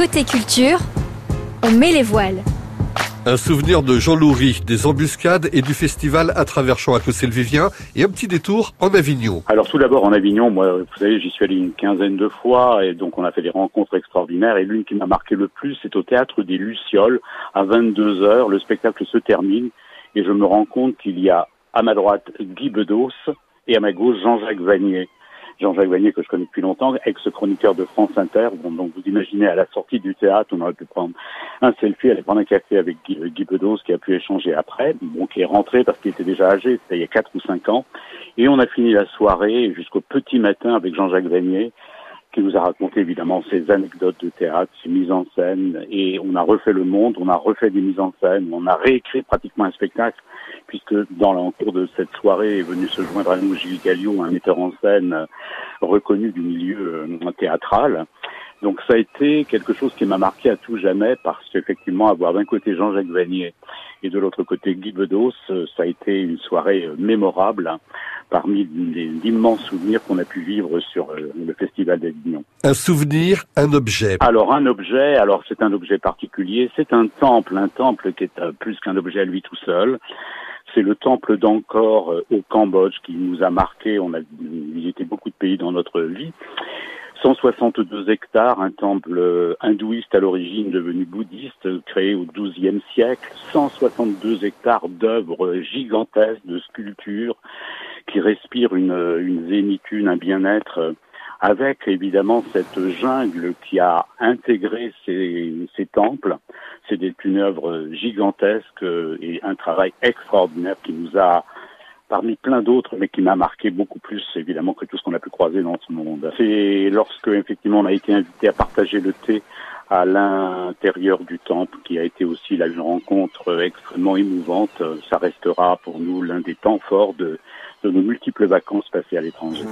Côté culture, on met les voiles. Un souvenir de Jean Loury, des embuscades et du festival à travers champs à Cossé-le-Vivien et un petit détour en Avignon. Alors tout d'abord en Avignon, moi vous savez j'y suis allé une quinzaine de fois et donc on a fait des rencontres extraordinaires et l'une qui m'a marqué le plus c'est au théâtre des Lucioles à 22 heures. Le spectacle se termine et je me rends compte qu'il y a à ma droite Guy Bedos et à ma gauche Jean-Jacques Vanier. Jean-Jacques Vanier que je connais depuis longtemps, ex-chroniqueur de France Inter. Bon, donc vous imaginez à la sortie du théâtre, on aurait pu prendre un selfie, aller prendre un café avec Guy, Guy Bedos qui a pu échanger après, bon, qui est rentré parce qu'il était déjà âgé, c'était il y a 4 ou 5 ans. Et on a fini la soirée jusqu'au petit matin avec Jean-Jacques Vanier qui nous a raconté évidemment ses anecdotes de théâtre, ses mises en scène, et on a refait le monde, on a refait des mises en scène, on a réécrit pratiquement un spectacle, puisque dans le cours de cette soirée est venu se joindre à nous Gilles Galliot, un metteur en scène reconnu du milieu euh, théâtral. Donc ça a été quelque chose qui m'a marqué à tout jamais parce qu'effectivement avoir d'un côté Jean-Jacques Vanier et de l'autre côté Guy Bedos, euh, ça a été une soirée euh, mémorable parmi les immenses souvenirs qu'on a pu vivre sur le festival d'Avignon. Un souvenir, un objet. Alors un objet, alors c'est un objet particulier, c'est un temple, un temple qui est plus qu'un objet à lui tout seul. C'est le temple d'Angkor au Cambodge qui nous a marqué. On a visité beaucoup de pays dans notre vie. 162 hectares, un temple hindouiste à l'origine devenu bouddhiste, créé au XIIe siècle, 162 hectares d'œuvres gigantesques de sculptures qui respirent une, une zénitude, un bien-être, avec évidemment cette jungle qui a intégré ces, ces temples. C'est une œuvre gigantesque et un travail extraordinaire qui nous a parmi plein d'autres, mais qui m'a marqué beaucoup plus, évidemment, que tout ce qu'on a pu croiser dans ce monde. C'est lorsque, effectivement, on a été invité à partager le thé à l'intérieur du temple, qui a été aussi là une rencontre extrêmement émouvante. Ça restera pour nous l'un des temps forts de, de nos multiples vacances passées à l'étranger.